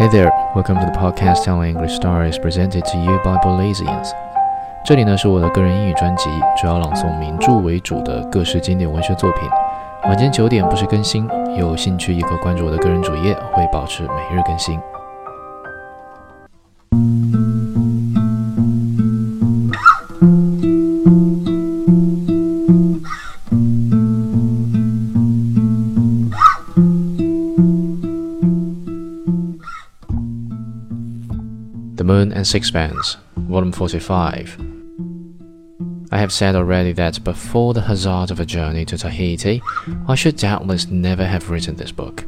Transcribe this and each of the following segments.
Hey there, welcome to the podcast telling English stories presented to you by Belizeans。这里呢是我的个人英语专辑，主要朗诵名著为主的各式经典文学作品。晚间九点不时更新，有兴趣也可关注我的个人主页，会保持每日更新。Moon and Sixpence, Volume 45. I have said already that before the hazard of a journey to Tahiti, I should doubtless never have written this book.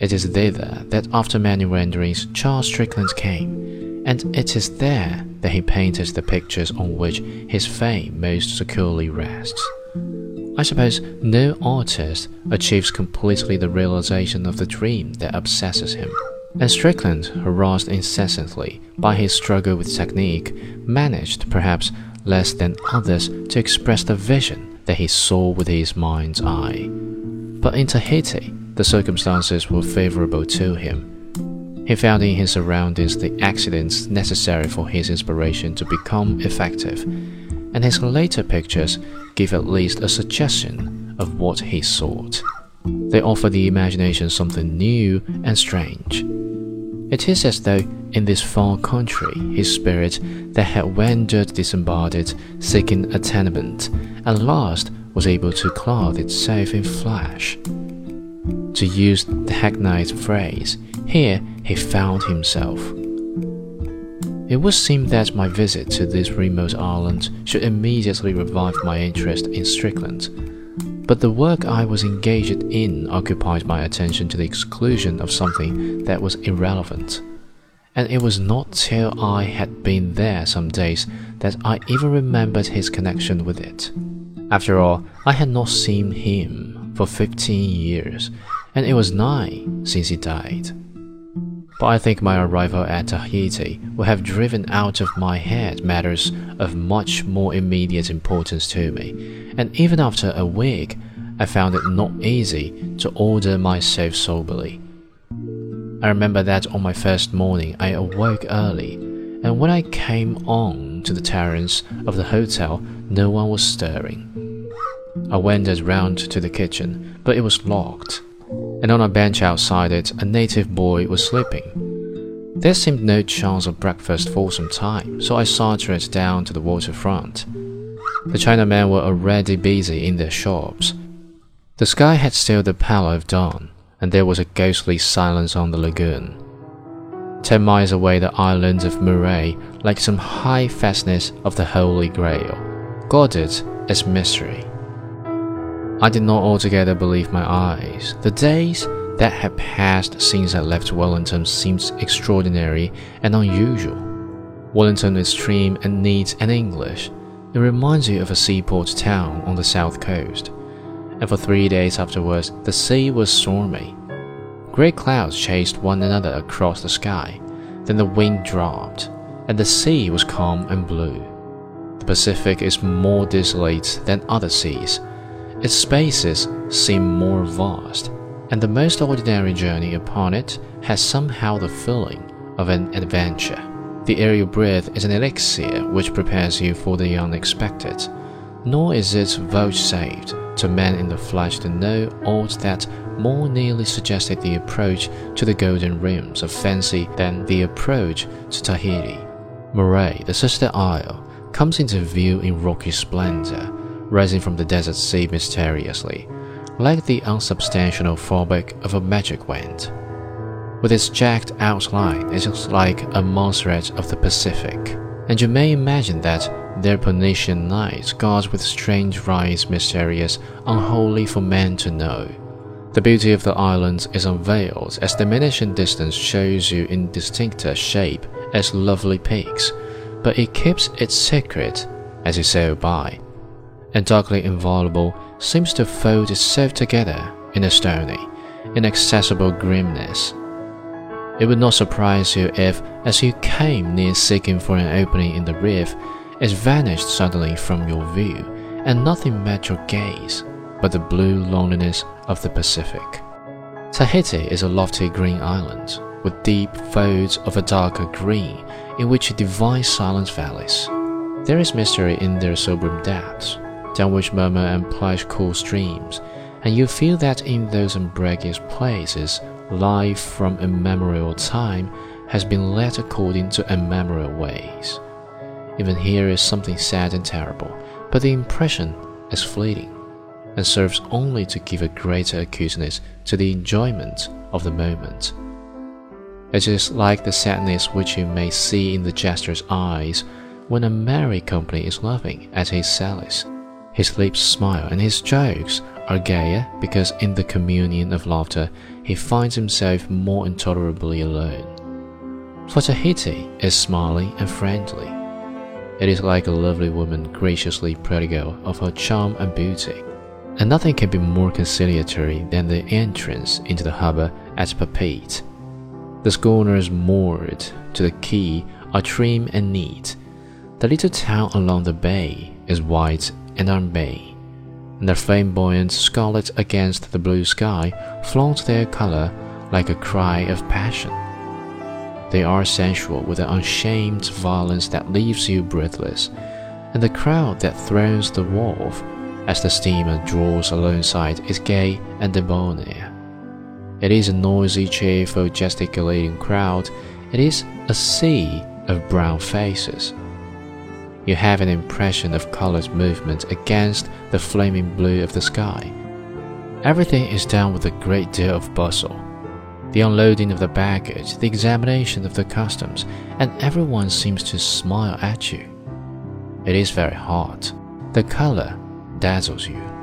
It is thither that after many renderings Charles Strickland came, and it is there that he painted the pictures on which his fame most securely rests. I suppose no artist achieves completely the realization of the dream that obsesses him. And Strickland, harassed incessantly by his struggle with technique, managed, perhaps less than others, to express the vision that he saw with his mind's eye. But in Tahiti, the circumstances were favorable to him. He found in his surroundings the accidents necessary for his inspiration to become effective, and his later pictures give at least a suggestion of what he sought. They offer the imagination something new and strange. It is as though in this far country his spirit that had wandered disembodied, seeking a tenement, at last was able to clothe itself in flesh. To use the hackneyed phrase, here he found himself. It would seem that my visit to this remote island should immediately revive my interest in Strickland but the work I was engaged in occupied my attention to the exclusion of something that was irrelevant. And it was not till I had been there some days that I even remembered his connection with it. After all, I had not seen him for fifteen years, and it was nine since he died. But I think my arrival at Tahiti will have driven out of my head matters of much more immediate importance to me, and even after a week, I found it not easy to order myself soberly. I remember that on my first morning I awoke early, and when I came on to the terrace of the hotel, no one was stirring. I wandered round to the kitchen, but it was locked and on a bench outside it, a native boy was sleeping. There seemed no chance of breakfast for some time, so I sauntered down to the waterfront. The Chinamen were already busy in their shops. The sky had still the pallor of dawn, and there was a ghostly silence on the lagoon. Ten miles away, the island of Murea, like some high fastness of the Holy Grail, guarded its mystery. I did not altogether believe my eyes. The days that had passed since I left Wellington seemed extraordinary and unusual. Wellington is trim and neat and English. It reminds you of a seaport town on the south coast. And for three days afterwards, the sea was stormy. Great clouds chased one another across the sky. Then the wind dropped, and the sea was calm and blue. The Pacific is more desolate than other seas its spaces seem more vast, and the most ordinary journey upon it has somehow the feeling of an adventure. The air you breathe is an elixir which prepares you for the unexpected, nor is it vouchsafed to man in the flesh to know aught that more nearly suggested the approach to the golden rims of fancy than the approach to Tahiti. Murea, the sister isle, comes into view in rocky splendor rising from the desert sea mysteriously, like the unsubstantial fabric of a magic wand. With its jagged outline, it looks like a Monserrat of the Pacific, and you may imagine that their Polynesian knights guards with strange rites mysterious, unholy for men to know. The beauty of the islands is unveiled as diminishing distance shows you in indistincter shape as lovely peaks, but it keeps its secret as you sail by and darkly inviolable, seems to fold itself together in a stony, inaccessible grimness. It would not surprise you if, as you came near seeking for an opening in the reef, it vanished suddenly from your view, and nothing met your gaze but the blue loneliness of the Pacific. Tahiti is a lofty green island, with deep folds of a darker green in which divine silent valleys. There is mystery in their sober depths, down which murmur and plash cool streams, and you feel that in those umbrageous places life from immemorial time has been led according to immemorial ways. Even here is something sad and terrible, but the impression is fleeting and serves only to give a greater acuteness to the enjoyment of the moment. It is like the sadness which you may see in the jester's eyes when a merry company is laughing at his sallies. His lips smile and his jokes are gayer because in the communion of laughter he finds himself more intolerably alone. For Tahiti is smiling and friendly. It is like a lovely woman graciously prodigal of her charm and beauty, and nothing can be more conciliatory than the entrance into the harbour at Papeete. The schooners moored to the quay are trim and neat. The little town along the bay is white and unbathed, and the flamboyant scarlet against the blue sky flaunt their color like a cry of passion. They are sensual with an unshamed violence that leaves you breathless, and the crowd that thrones the wharf as the steamer draws alongside is gay and debonair. It is a noisy, cheerful, gesticulating crowd. It is a sea of brown faces. You have an impression of color's movement against the flaming blue of the sky. Everything is done with a great deal of bustle. The unloading of the baggage, the examination of the customs, and everyone seems to smile at you. It is very hot. The color dazzles you.